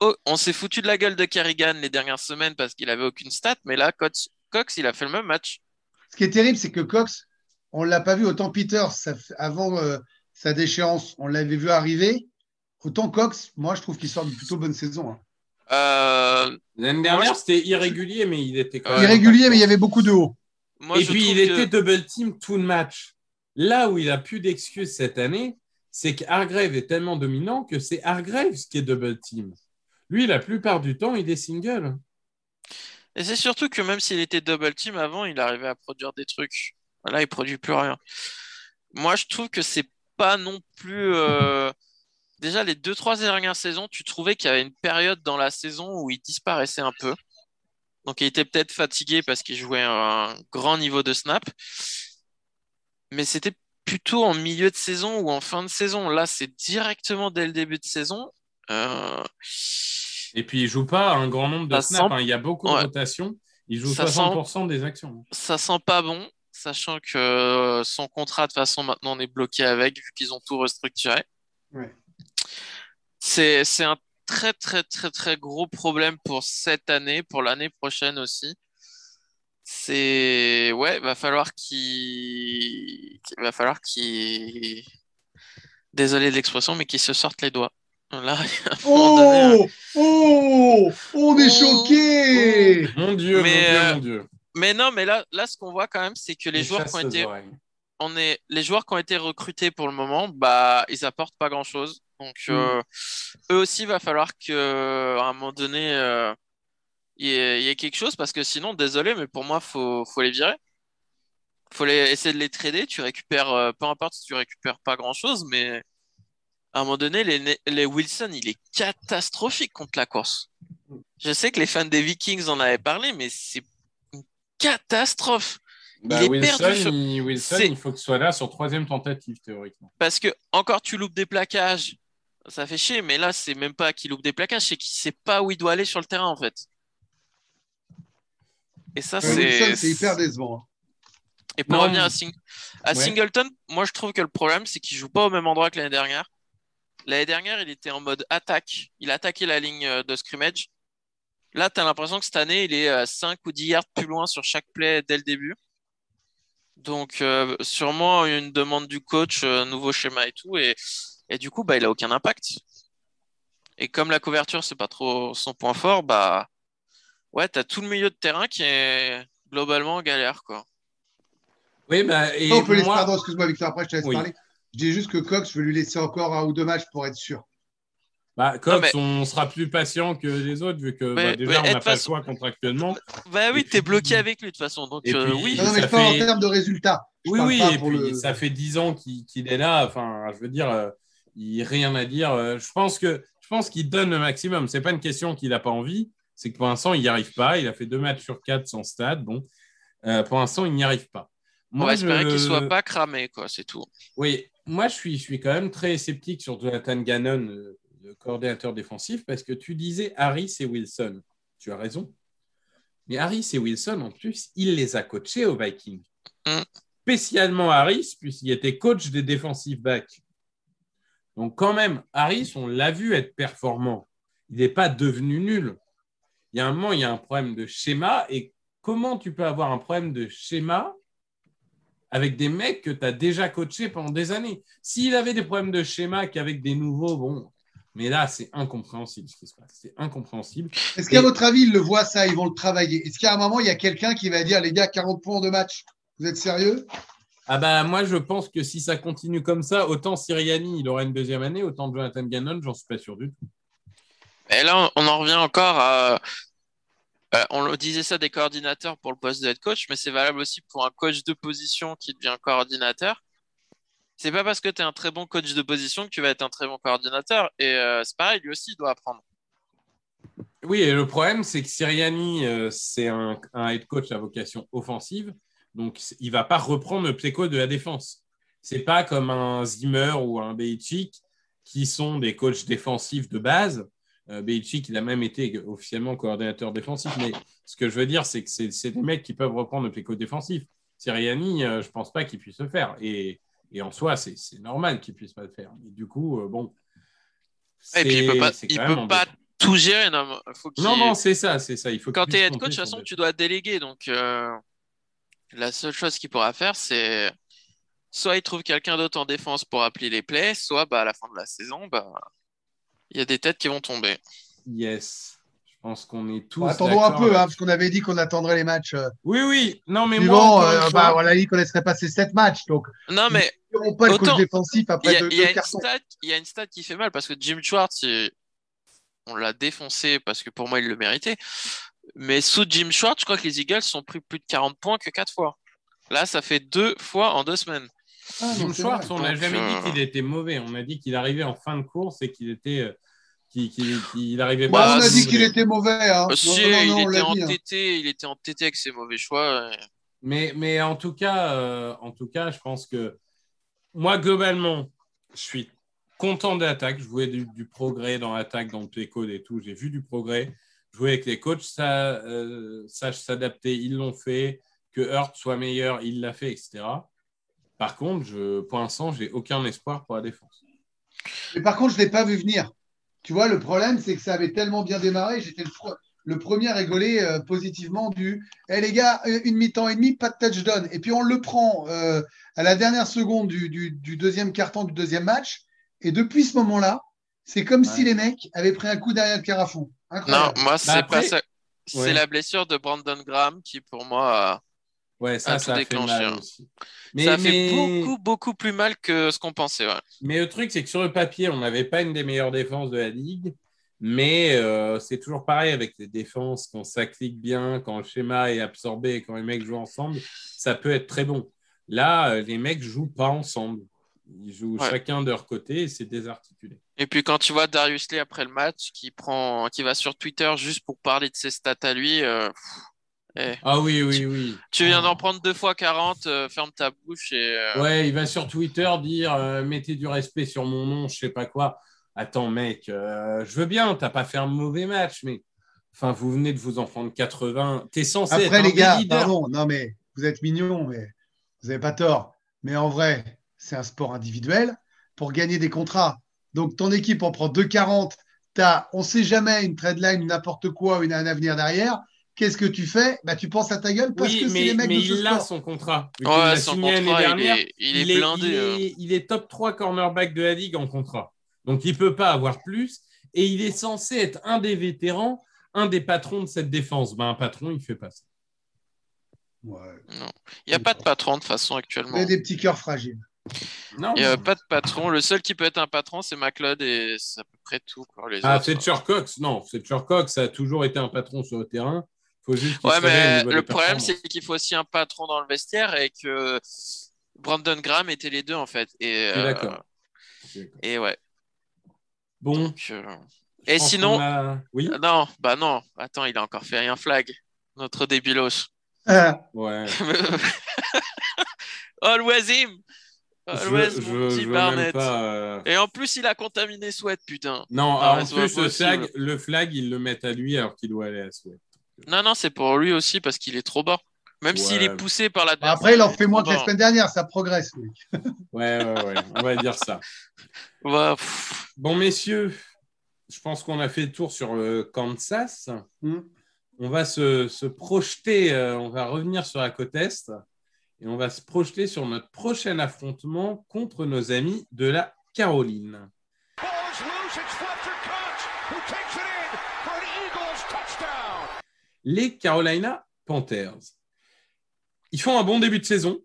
Oh, on s'est foutu de la gueule de Kerrigan les dernières semaines parce qu'il avait aucune stat, mais là, Cox, il a fait le même match. Ce qui est terrible, c'est que Cox, on l'a pas vu autant Peter avant euh, sa déchéance, on l'avait vu arriver. Autant Cox, moi, je trouve qu'il sort d'une plutôt bonne saison. Hein. Euh, L'année dernière, c'était irrégulier, mais il était quand même. Irrégulier, mais il y avait beaucoup de haut. et puis, il était double team tout le match. Là où il a plus d'excuses cette année, c'est qu'Argrave est tellement dominant que c'est Hargrave qui est double team. Lui, la plupart du temps, il est single. Et c'est surtout que même s'il était double team avant, il arrivait à produire des trucs. Là, il produit plus rien. Moi, je trouve que c'est pas non plus. Euh, déjà les deux, trois dernières saisons, tu trouvais qu'il y avait une période dans la saison où il disparaissait un peu. Donc il était peut-être fatigué parce qu'il jouait un grand niveau de snap. Mais c'était plutôt en milieu de saison ou en fin de saison. Là, c'est directement dès le début de saison. Euh, Et puis il joue pas un grand nombre de snaps. Hein. Il y a beaucoup de rotations. Il joue 60% des actions. Ça sent pas bon, sachant que son contrat de façon maintenant on est bloqué avec vu qu'ils ont tout restructuré. Ouais. C'est, un très, très, très, très gros problème pour cette année, pour l'année prochaine aussi. C'est, ouais, va falloir qu'il, va falloir qu'il, désolé de l'expression, mais qu'il se sorte les doigts. Là, oh, oh, on est oh, choqué. Mon Dieu, mais, mon Dieu, mon Dieu. Mais non, mais là, là, ce qu'on voit quand même, c'est que les, joueurs qui ont été, on est, les joueurs qui ont été recrutés pour le moment, bah, ils apportent pas grand chose. Donc, mm. euh, eux aussi, il va falloir qu'à un moment donné, euh, il y, ait quelque chose parce que sinon, désolé, mais pour moi, il faut, faut les virer. Il faut les, essayer de les trader. Tu récupères, euh, peu importe si tu récupères pas grand chose, mais à un moment donné, les, les Wilson, il est catastrophique contre la course. Je sais que les fans des Vikings en avaient parlé, mais c'est une catastrophe. Bah, il Wilson, Il, Wilson il faut que soit là sur troisième tentative, théoriquement. Parce que, encore, tu loupes des plaquages, ça fait chier, mais là, c'est même pas qu'il loupe des plaquages, c'est qu'il sait pas où il doit aller sur le terrain, en fait. Et ça, c'est. C'est hyper décevant. Hein. Et pour revenir à, Singleton, moi, je trouve que le problème, c'est qu'il joue pas au même endroit que l'année dernière. L'année dernière, il était en mode attaque. Il a attaqué la ligne euh, de scrimmage. Là, tu as l'impression que cette année, il est 5 ou 10 yards plus loin sur chaque play dès le début. Donc, euh, sûrement une demande du coach, euh, nouveau schéma et tout. Et et du coup, bah, il a aucun impact. Et comme la couverture, c'est pas trop son point fort, bah ouais, as tout le milieu de terrain qui est globalement galère, quoi. Oui, bah, et on peut moi- pardon, excuse-moi, Victor, après je te laisse Oui. parler. Je dis juste que Cox, je vais lui laisser encore un ou deux matchs pour être sûr. Bah, Cox, Non, on sera plus patient que les autres, vu que Mais- bah, déjà, mais on n'a pas le façon- choix contractuellement. Bah oui, t'es puis- bloqué avec lui de toute façon. Donc Et euh, oui. Non, non, mais ça je parle en termes de résultats. Je Oui, oui, et puis le- ça fait dix ans qu'il qu'il est là. Enfin, je veux dire, euh, il n'y a rien à dire. Euh, Je pense que je pense qu'il donne le maximum. C'est pas une question qu'il n'a pas envie. C'est que pour l'instant, il n'y arrive pas. Il a fait deux matchs sur quatre sans stade. Bon, Euh, pour l'instant, il n'y arrive pas. On va espérer je- qu'il soit pas cramé, quoi, c'est tout. Oui, moi, je suis, je suis quand même très sceptique sur Jonathan Gannon, euh, le coordinateur défensif, parce que tu disais Harris et Wilson. Tu as raison. Mais Harris et Wilson, en plus, il les a coachés aux Vikings. Mm. Spécialement Harris, puisqu'il était coach des defensive backs. Donc, quand même, Harris, on l'a vu être performant. Il n'est pas devenu nul. Il y a un moment, il y a un problème de schéma. Et comment tu peux avoir un problème de schéma avec des mecs que tu as déjà coachés pendant des années? S'il avait des problèmes de schéma qu'avec des nouveaux, bon, mais là, c'est incompréhensible ce qui se passe. C'est incompréhensible. Est-ce qu'à Et- votre avis, ils le voient ça, ils vont le travailler Est-ce qu'à un moment, il y a quelqu'un qui va dire, les gars, 40 points de match, vous êtes sérieux? Ah bah moi, je pense que si ça continue comme ça, autant Siriani, il aura une deuxième année, autant Jonathan Gannon, j'en suis pas sûr du tout. Et là, on en revient encore à. euh, on le disait ça des coordinateurs pour le poste de head coach, mais c'est valable aussi pour un coach de position qui devient coordinateur. C'est pas parce que tu es un très bon coach de position que tu vas être un très bon coordinateur. Et euh, c'est pareil, lui aussi, il doit apprendre. Oui, et le problème, c'est que Siriani, euh, c'est un, un head coach à vocation offensive, donc il va pas reprendre le pléco de la défense. C'est pas comme un Zimmer ou un Belichick qui sont des coachs défensifs de base. Euh, Belichick, il a même été officiellement coordinateur défensif, mais ce que je veux dire, c'est que c'est des mecs qui peuvent reprendre le pléco défensif. Siriani, euh, je pense pas qu'il puisse le faire. Et, et en soi, c'est normal qu'il puisse pas le faire. Mais du coup, euh, bon. Et puis, il peut pas, c'est il quand peut pas tout gérer. Non, faut Non, non, c'est ça, c'est ça. Il faut Quand tu es head coach, de toute façon, tu dois déléguer. Donc, euh, la seule chose qu'il pourra faire, c'est soit il trouve quelqu'un d'autre en défense pour appeler les plays, soit bah, à la fin de la saison, bah, il y a des têtes qui vont tomber. Yes. Je pense qu'on est tous. Bon, Attendons un peu, hein, parce qu'on avait dit qu'on attendrait les matchs euh, Oui, oui. Non, mais moi, encore une euh, bah, on a dit qu'on laisserait passer 7 matchs. Donc, Non, mais ils pas le Autant- coach défensif il après y a, deux, il y a deux une cartons. stat, il y a une stat qui fait mal parce que Jim Schwartz, il- on l'a défoncé parce que pour moi, il le méritait. Mais sous Jim Schwartz, je crois que les Eagles ont pris plus de 40 points que 4 fois. Là, ça fait deux fois en deux semaines. Ah, Jim Schwartz, vrai. on n'a jamais euh, dit qu'il était mauvais. On a dit qu'il arrivait en fin de course et qu'il était. euh, qu'il qu'il- qu'il arrivait Bah, pas. on a dit qu'il était mauvais. Hein. Aussi, Non, non, non, on il, était hein. entêté, il était entêté avec ses mauvais choix. Mais, mais en tout cas, euh, en tout cas, je pense que moi, globalement, je suis content de l'attaque. Je voulais du, du progrès dans l'attaque, dans le play code et tout. J'ai vu du progrès. Voulais que les coachs ça, euh, sachent s'adapter. Ils l'ont fait. Que Hurt soit meilleur, il l'a fait, etc. Par contre, je, pour l'instant, j'ai aucun espoir pour la défense. Mais par contre, je ne l'ai pas vu venir. Tu vois, le problème, c'est que ça avait tellement bien démarré. J'étais le, premier à rigoler euh, positivement du Eh les gars, euh, une mi-temps et demi, pas de touchdown. Et puis on le prend euh, à la dernière seconde du, du- du deuxième carton du deuxième match. Et depuis ce moment-là, c'est comme si les mecs avaient pris un coup derrière le carafon. Non, moi, c'est Bah, après- pas ça. C'est Ouais. la blessure de Brandon Graham qui, pour moi, a- Ouais, ça, ça tout a fait déclenché, mal hein. aussi. Mais, ça a fait mais- beaucoup, beaucoup plus mal que ce qu'on pensait. ouais. Mais le truc, c'est que sur le papier, on n'avait pas une des meilleures défenses de la ligue. Mais euh, c'est toujours pareil avec les défenses. Quand ça clique bien, quand le schéma est absorbé, quand les mecs jouent ensemble, ça peut être très bon. Là, euh, les mecs jouent pas ensemble. Ils jouent Ouais. chacun de leur côté et c'est désarticulé. Et puis quand tu vois Darius Lee après le match qui prend, qui va sur Twitter juste pour parler de ses stats à lui, euh, pff, eh. Ah oui, oui, oui. tu viens Ah. d'en prendre deux fois 40, euh, ferme ta bouche et euh, Ouais, il va sur Twitter dire euh, mettez du respect sur mon nom, je sais pas quoi. Attends, mec, euh, je veux bien, t'as pas fait un mauvais match, mais enfin, vous venez de vous en prendre 80. T'es censé être Après, un les des gars, pardon, non, mais vous êtes mignons, mais vous n'avez pas tort. Mais en vrai, c'est un sport individuel pour gagner des contrats. Donc, ton équipe en prend 2,40. Tu as, on ne sait jamais, une trade line, n'importe quoi, une, un avenir derrière. Qu'est-ce que tu fais? Bah, Tu penses à ta gueule parce Oui, que c'est les mecs mais de ce il a son contrat. Ouais, il est, il est blindé. il euh. est- il est top 3 cornerback de la ligue en contrat. Donc, il peut pas avoir plus. Et il est censé être un des vétérans, un des patrons de cette défense. Ben, un patron, il fait pas ça. Ouais. Non. Il n'y a pas de patron de toute façon actuellement. Il y a des petits cœurs fragiles. Non, Il n'y a pas de patron. Le seul qui peut être un patron, c'est McLeod et c'est à peu près tout. Les Ah. Fletcher Cox, non, Fletcher Cox a toujours été un patron sur le terrain. Faut juste qu'il Ouais, mais le problème, c'est qu'il faut aussi un patron dans le vestiaire et que Brandon Graham était les deux en fait. Et, Je suis euh, d'accord. Et ouais. Bon. Donc, euh, Et sinon, a- Oui, Euh, non, bah non. Attends, il a encore fait un flag. Notre débilos. Ah, ouais. Always him. Je, Always je, mon je petit veux Barnett. même pas. euh, Et en plus, il a contaminé Sweat, putain. Non, Ah, en c'est plus, le flag, le flag, ils le mettent à lui alors qu'il doit aller à Sweat. Non, non, c'est pour lui aussi parce qu'il est trop bas. Même Ouais. s'il est poussé par l'adversaire. Après, il en fait moins que la semaine dernière, ça progresse. oui. Ouais, ouais, ouais, on va dire ça. Ouais. Bon, messieurs, je pense qu'on a fait le tour sur le Kansas. Hmm. On va se, se projeter, euh, on va revenir sur la côte Est et on va se projeter sur notre prochain affrontement contre nos amis de la Caroline. Les Carolina Panthers. Ils font un bon début de saison,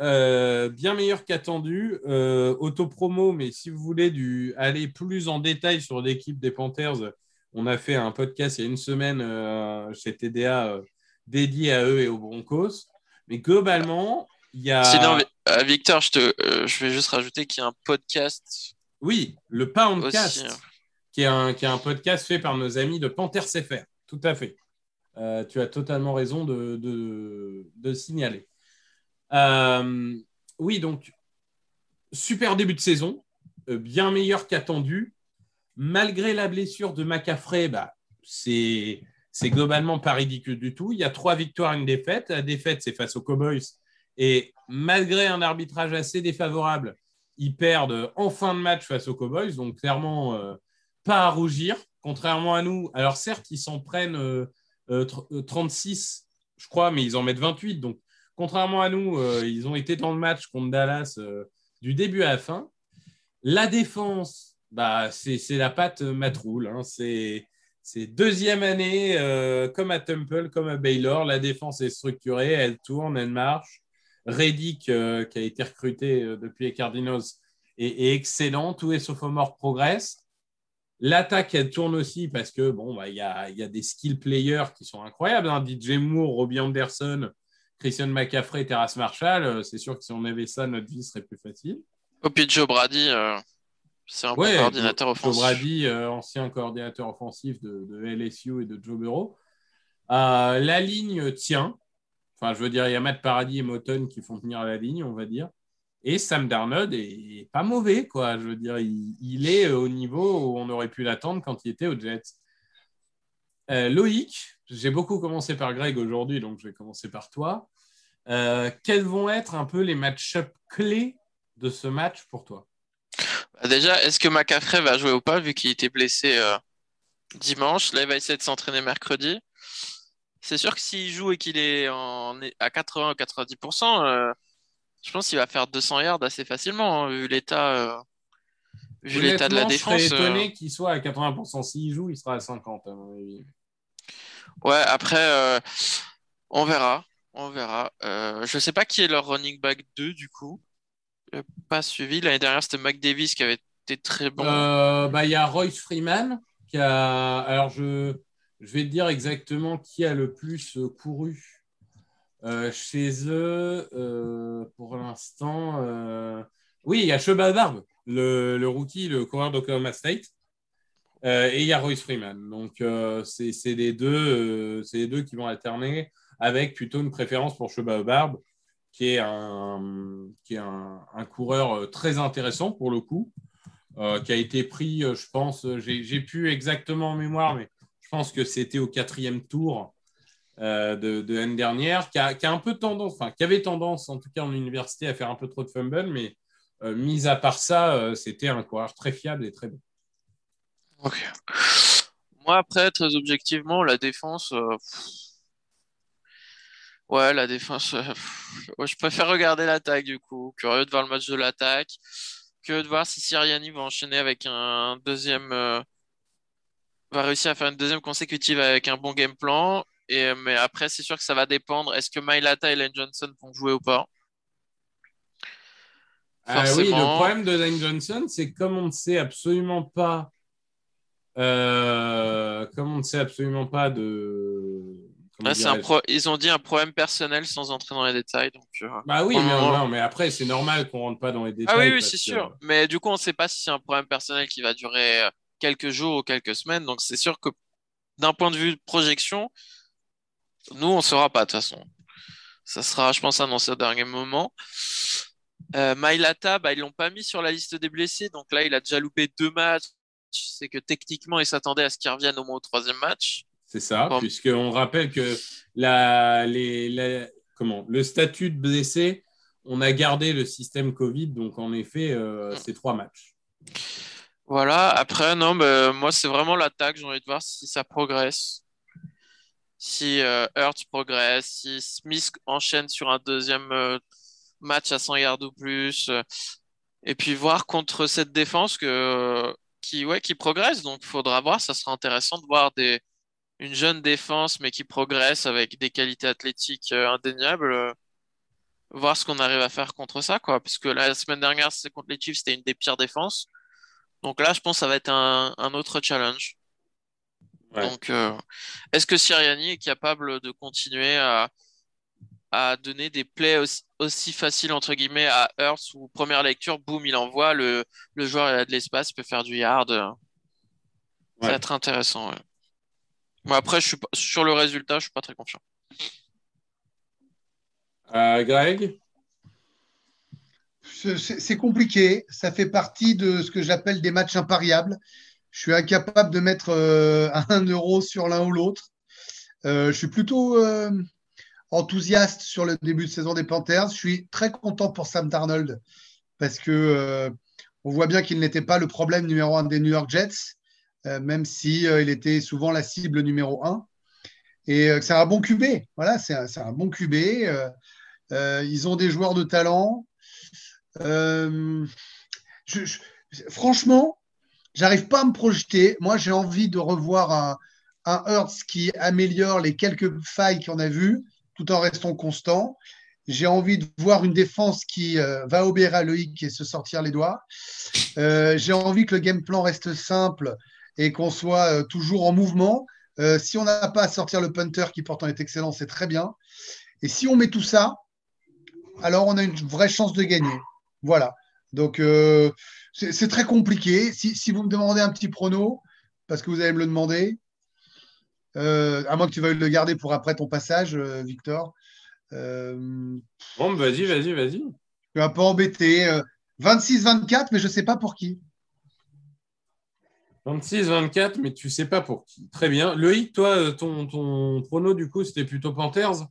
euh, bien meilleur qu'attendu. Euh, Autopromo, mais si vous voulez du, aller plus en détail sur l'équipe des Panthers, on a fait un podcast il y a une semaine euh, chez TDA dédié à eux et aux Broncos. Mais globalement, il y a. Sinon, euh, Victor, je, te, euh, je vais juste rajouter qu'il y a un podcast Oui, le Poundcast, aussi. hein. qui, est un, qui est un podcast fait par nos amis de Panthers CFR. Tout à fait. Euh, tu as totalement raison de, de, de signaler. Euh, oui, donc, super début de saison, euh, bien meilleur qu'attendu. Malgré la blessure de McCaffrey, bah, c'est c'est globalement pas ridicule du tout. Il y a trois victoires, une défaite. La défaite, c'est face aux Cowboys. Et malgré un arbitrage assez défavorable, ils perdent en fin de match face aux Cowboys. Donc, clairement, euh, pas à rougir, contrairement à nous. Alors, certes, ils s'en prennent euh, euh, tr- euh, 36, je crois, mais ils en mettent 28. Donc, contrairement à nous, ils ont été dans le match contre Dallas du début à la fin. La défense, bah, c'est la patte euh, Matroul. Hein. C'est c'est deuxième année, euh, comme à Temple, comme à Baylor. La défense est structurée, elle tourne, elle marche. Reddick, euh, qui a été recruté euh, depuis les Cardinals, est, excellent. Tous les sophomores progressent. L'attaque, elle tourne aussi parce que bon, bah, il y, a, des skill players qui sont incroyables. Hein. DJ Moore, Robbie Anderson, Christian McCaffrey, Terrace Marshall. C'est sûr que si on avait ça, notre vie serait plus facile. Puis Joe Brady, c'est un bon Ouais, coordinateur Joe- Joe offensif. Brady, euh, ancien coordinateur offensif de, de LSU et de Joe Burrow. Euh, la ligne tient. Enfin, je veux dire, il y a Matt Paradis et Moton qui font tenir la ligne, on va dire. Et Sam Darnold est pas mauvais, quoi. Je veux dire, il, il est au niveau où on aurait pu l'attendre quand il était aux Jets. Euh, Loïc, j'ai beaucoup commencé par Greg aujourd'hui, donc je vais commencer par toi. Euh, quels vont être un peu les match-up clés de ce match pour toi? Bah, Déjà, est-ce que McCaffrey va jouer ou pas, vu qu'il était blessé euh, dimanche? Là, il va essayer de s'entraîner mercredi. C'est sûr que s'il joue et qu'il est en, à 80 ou 90%, euh, je pense qu'il va faire 200 yards assez facilement, hein, vu l'état euh, vu l'état de la défense. Je serais étonné qu'il soit à 80%. S'il joue, il sera à 50%, à mon avis. Ouais, après, on verra. On verra. Je sais pas qui est leur running back 2, du coup. J'ai pas suivi. L'année dernière, c'était Mac Davis qui avait été très bon. Euh, bah, il y a Royce Freeman qui a. Alors, je, je vais te dire exactement qui a le plus euh, couru euh, chez eux euh, pour l'instant. euh, Oui, il y a Sheba Barbe, le, le rookie, le coureur d'Oklahoma State. Euh, et il y a Royce Freeman. Donc, euh, c'est les, deux, euh, les deux qui vont alterner avec plutôt une préférence pour Sheba Barbe, qui est un, qui est un, coureur euh, très intéressant pour le coup, euh, qui a été pris, euh, je pense, j'ai plus exactement en mémoire, mais je pense que c'était au quatrième tour de, de l'année dernière, qui a, qui a un peu tendance, enfin, qui avait tendance, en tout cas en université, à faire un peu trop de fumble, mais mis à part ça, c'était un coureur très fiable et très bon. Moi, après, très objectivement, la défense. Ouais, la défense. euh. Ouais, je préfère regarder l'attaque, du coup. Curieux de voir le match de l'attaque. Curieux de voir si Sirianni va enchaîner avec un deuxième. euh, va réussir à faire une deuxième consécutive avec un bon game plan. Et, mais après, c'est sûr que ça va dépendre. Est-ce que Mailata et Lane Johnson vont jouer ou pas? Ah oui, le problème de Lane Johnson, c'est comme on ne sait absolument pas, euh, comme on ne sait absolument pas de. Un pro... Ils ont dit un problème personnel sans entrer dans les détails. Donc, euh, Bah oui, mais, mais, après, c'est normal qu'on rentre pas dans les détails. Ah oui, oui c'est sûr. Mais du coup, on ne sait pas si c'est un problème personnel qui va durer euh, quelques jours ou quelques semaines. Donc, c'est sûr que d'un point de vue de projection, nous, on ne saura pas de toute façon. Ça sera, je pense, annoncé au dernier moment. Euh, Mailata, bah, ils l'ont pas mis sur la liste des blessés, donc là, il a déjà loupé deux matchs. C'est que techniquement, il s'attendait à ce qu'il revienne au moins au troisième match. C'est ça, puisqu'on rappelle que la, les, comment, le statut de blessé, on a gardé le système Covid, donc en effet, euh, mm. c'est trois matchs. Voilà, après, non, bah, moi, c'est vraiment l'attaque. J'ai envie de voir si ça progresse. Si euh, Hurts progresse, si Smith enchaîne sur un deuxième euh, match à 100 yards ou plus. Euh, et puis voir contre cette défense que, qui, ouais, qui progresse. Donc, il faudra voir. Ça sera intéressant de voir des, une jeune défense, mais qui progresse avec des qualités athlétiques indéniables voir ce qu'on arrive à faire contre ça, quoi. Parce que la semaine dernière, c'est contre les Chiefs, c'était une des pires défenses. Donc là, je pense que ça va être un, autre challenge. Donc, euh, est-ce que Siriani est capable de continuer à, donner des plays aussi, faciles, entre guillemets, à Earth ou première lecture, boum, il envoie, le, le joueur il a de l'espace, il peut faire du yard. Ça va être intéressant. Après, je suis sur le résultat, je ne suis pas très confiant. Euh, Greg? C'est compliqué. Ça fait partie de ce que j'appelle des matchs impariables. Je suis incapable de mettre euh, un euro sur l'un ou l'autre. Euh, je suis plutôt euh, enthousiaste sur le début de saison des Panthers. Je suis très content pour Sam Darnold parce que on voit bien qu'il n'était pas le problème numéro un des New York Jets, même si il était souvent la cible numéro un. Et c'est un bon QB. Voilà, c'est un, bon QB. ils ont des joueurs de talent. Euh, je, franchement, j'arrive pas à me projeter. Moi, j'ai envie de revoir un, un Hertz qui améliore les quelques failles qu'on a vues tout en restant constant. J'ai envie de voir une défense qui euh, va obéir à Loïc et se sortir les doigts. Euh, j'ai envie que le game plan reste simple et qu'on soit toujours en mouvement. si on n'a pas à sortir le punter qui pourtant est excellent, c'est très bien. Et si on met tout ça, alors on a une vraie chance de gagner. Voilà. Donc, euh, c'est très compliqué. Si, vous me demandez un petit prono, parce que vous allez me le demander, euh, à moins que tu veuilles le garder pour après ton passage, euh, Victor. bon, vas-y, vas-y, vas-y. Je suis un peu embêté. 26-24, mais je ne sais pas pour qui. 26-24, mais tu ne sais pas pour qui. Très bien. Loïc, toi, ton, ton prono, du coup, c'était plutôt Panthers?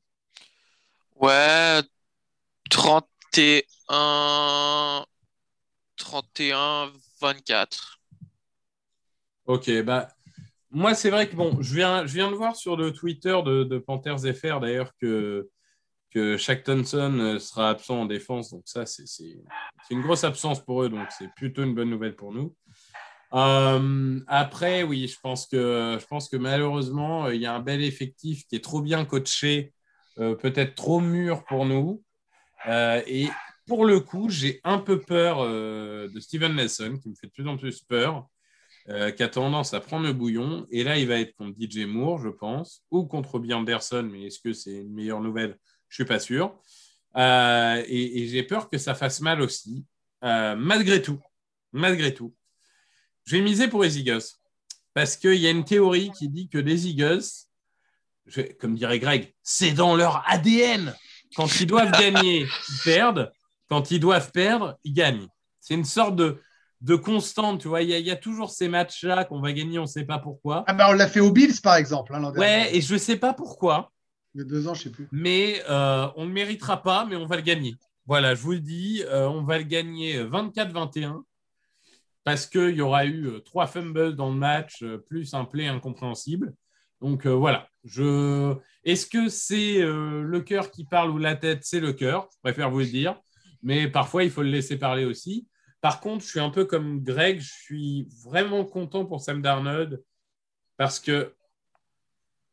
Ouais, 31, 31, 24. Ok, bah, moi, c'est vrai que bon, je viens, je viens de voir sur le Twitter de, Panthers FR d'ailleurs que, que Shaq Thompson euh, sera absent en défense. Donc, ça, c'est une grosse absence pour eux. Donc, c'est plutôt une bonne nouvelle pour nous. Euh, après, oui, je pense, que, je pense que malheureusement, il y a un bel effectif qui est trop bien coaché, euh, peut-être trop mûr pour nous. Euh, et pour le coup, j'ai un peu peur euh, de Steven Nelson, qui me fait de plus en plus peur, euh, qui a tendance à prendre le bouillon. Et là, il va être contre DJ Moore, je pense, ou contre Anderson, mais est-ce que c'est une meilleure nouvelle? Je ne suis pas sûr. et, j'ai peur que ça fasse mal aussi, malgré tout. Malgré tout. Je vais miser pour les Eagles. Parce qu'il y a une théorie qui dit que les Eagles, comme dirait Greg, c'est dans leur ADN. Quand ils doivent gagner, ils perdent. Quand ils doivent perdre, ils gagnent. C'est une sorte de, de constante, tu vois. Il y, a, toujours ces matchs-là qu'on va gagner, on ne sait pas pourquoi. Ah bah on l'a fait aux Bills, par exemple. Hein, ouais, et je ne sais pas pourquoi. Il y a deux ans, je ne sais plus. Mais euh, on ne méritera pas, mais on va le gagner. Voilà, je vous le dis, euh, on va le gagner 24-21 parce qu'il y aura eu euh, trois fumbles dans le match, plus un play incompréhensible. Donc voilà, je... Est-ce que c'est euh, le cœur qui parle ou la tête? C'est le cœur, je préfère vous le dire. Mais parfois, il faut le laisser parler aussi. Par contre, je suis un peu comme Greg, je suis vraiment content pour Sam Darnold parce que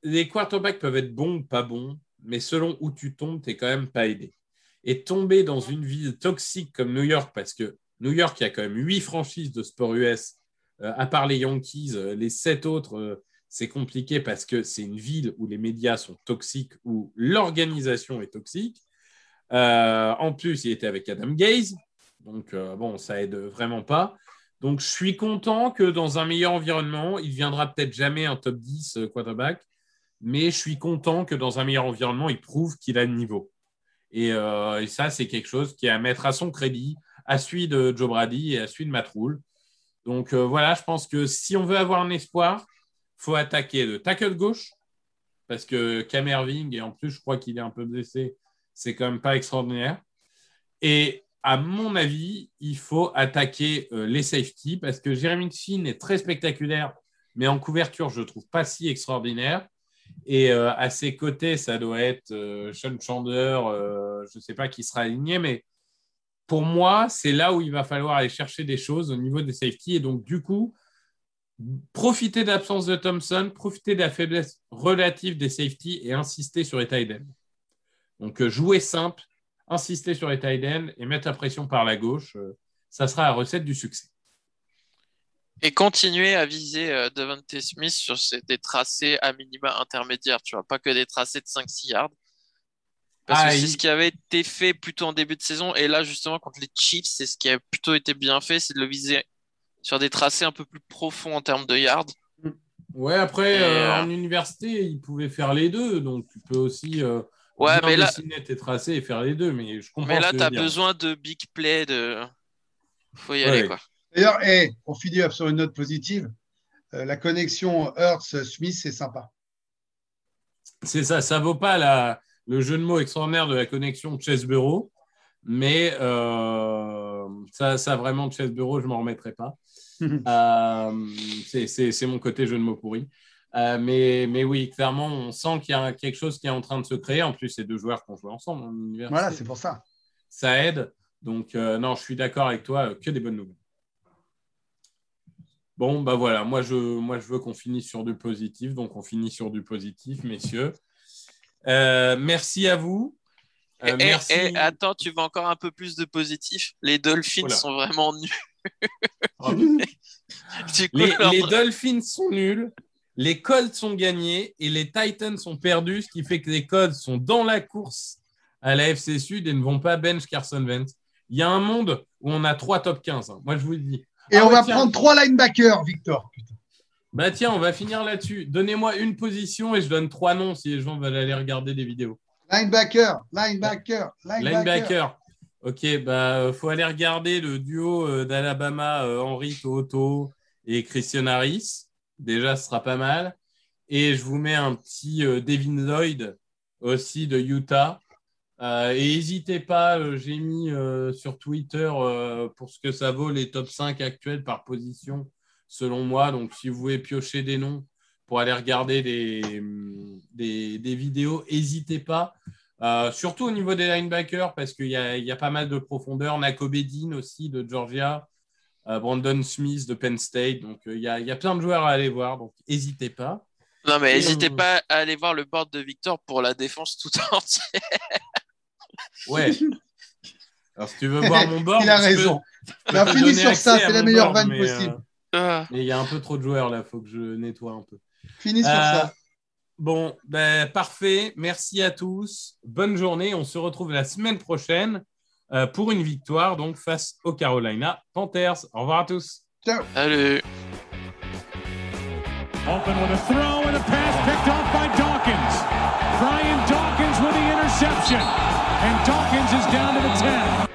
les quarterbacks peuvent être bons ou pas bons, mais selon où tu tombes, tu n'es quand même pas aidé. Et tomber dans une ville toxique comme New York, parce que New York, il y a quand même huit franchises de sport US, euh, à part les Yankees, euh, les sept autres, euh, c'est compliqué parce que c'est une ville où les médias sont toxiques, où l'organisation est toxique. en plus, il était avec Adam Gaze, donc bon, ça aide vraiment pas. Donc, je suis content que dans un meilleur environnement, il viendra peut-être jamais un top 10 quarterback, mais je suis content que dans un meilleur environnement, il prouve qu'il a le niveau. Et, et ça, c'est quelque chose qui est à mettre à son crédit, à celui de Joe Brady et à celui de Matt Rule. Donc euh, voilà, je pense que si on veut avoir un espoir, faut attaquer le tackle gauche, parce que Cam Irving, et en plus je crois qu'il est un peu blessé, c'est quand même pas extraordinaire. Et à mon avis, il faut attaquer euh, les safety, parce que Jeremy Chin est très spectaculaire, mais en couverture, je ne trouve pas si extraordinaire. Et euh, à ses côtés, ça doit être Sean Chandler, je ne sais pas qui sera aligné, mais pour moi, c'est là où il va falloir aller chercher des choses au niveau des safety. Et donc, du coup, profiter de l'absence de Thompson, profiter de la faiblesse relative des safety et insister sur les tight ends. Donc, euh, jouer simple, insister sur les tight et mettre la pression par la gauche, euh, ça sera la recette du succès. Et continuer à viser euh, Devante Smith sur des tracés à minima intermédiaires, tu vois, pas que des tracés de 5-6 yards. Parce que ah, c'est ce qui avait été fait plutôt en début de saison. Et là, justement, contre les Chiefs, c'est ce qui a plutôt été bien fait, c'est de le viser sur des tracés un peu plus profonds en termes de yards. Ouais, après, euh, en université, il pouvait faire les deux. Donc, tu peux aussi euh, ouais, mais là... dessiner tes tracés et faire les deux. Mais, je comprends mais là, tu as besoin de big play. De... faut y aller. quoi. D'ailleurs, on finit sur une note positive. Euh, la connexion Hurts-Smith, c'est sympa. C'est ça, ça vaut pas la, le jeu de mots extraordinaire de la connexion Chess-Bureau. Mais euh, ça, ça, vraiment, Chess-Bureau, je ne m'en remettrai pas. euh, c'est mon côté jeu de mots pourri. Euh, mais, mais, oui, clairement, on sent qu'il y a quelque chose qui est en train de se créer. En plus, c'est deux joueurs qui ont joué ensemble en. Voilà, c'est pour ça. Ça aide. Donc, non, je suis d'accord avec toi, que des bonnes nouvelles. Bon, bah voilà, moi je, moi, je veux qu'on finisse sur du positif. Donc, on finit sur du positif, messieurs. Euh, merci à vous. Euh, et, attends, tu veux encore un peu plus de positif? Les Dolphins sont vraiment nuls. Oh. les, Dolphins sont nuls, les Colts sont gagnés et les Titans sont perdus, ce qui fait que les Colts sont dans la course à la FC Sud et ne vont pas bench Carson Wentz. Il y a un monde où on a trois top 15. Hein. Moi, je vous le dis. Et ah on va prendre trois linebackers, Victor. Bah tiens, on va finir là-dessus. Donnez-moi une position et je donne trois noms si les gens veulent aller regarder des vidéos. Linebacker, linebacker, linebacker. Linebacker. Ok, bah euh, faut aller regarder le duo euh, d'Alabama, euh, Henry Toto et Christian Harris. Déjà, ce sera pas mal. Et je vous mets un petit Devin Lloyd aussi de Utah. et n'hésitez pas, j'ai mis sur Twitter pour ce que ça vaut les top 5 actuels par position selon moi. Donc, si vous voulez piocher des noms pour aller regarder des, des, vidéos, n'hésitez pas. Euh, surtout au niveau des linebackers, parce qu'il y, y, a pas mal de profondeur. Nako Bedin aussi de Georgia, euh, Brandon Smith de Penn State. Donc, euh, il y, a, y, a, plein de joueurs à aller voir. Donc, n'hésitez pas. Non, mais n'hésitez pas à aller voir le board de Victor pour la défense tout entière. ouais. Alors, si tu veux voir mon board, il a raison. Peux, fini sur ça, c'est la meilleure vanne possible. Ah. il y a un peu trop de joueurs là, il faut que je nettoie un peu. Finis sur euh, ça. Bon, ben, parfait. Merci à tous. Bonne journée. On se retrouve la semaine prochaine euh, pour une victoire donc face aux Carolina Panthers. Au revoir à tous. Ciao. Salut. Open with a throw and a pass picked off by Dawkins. Brian Dawkins with the interception. And Dawkins is down to the 10.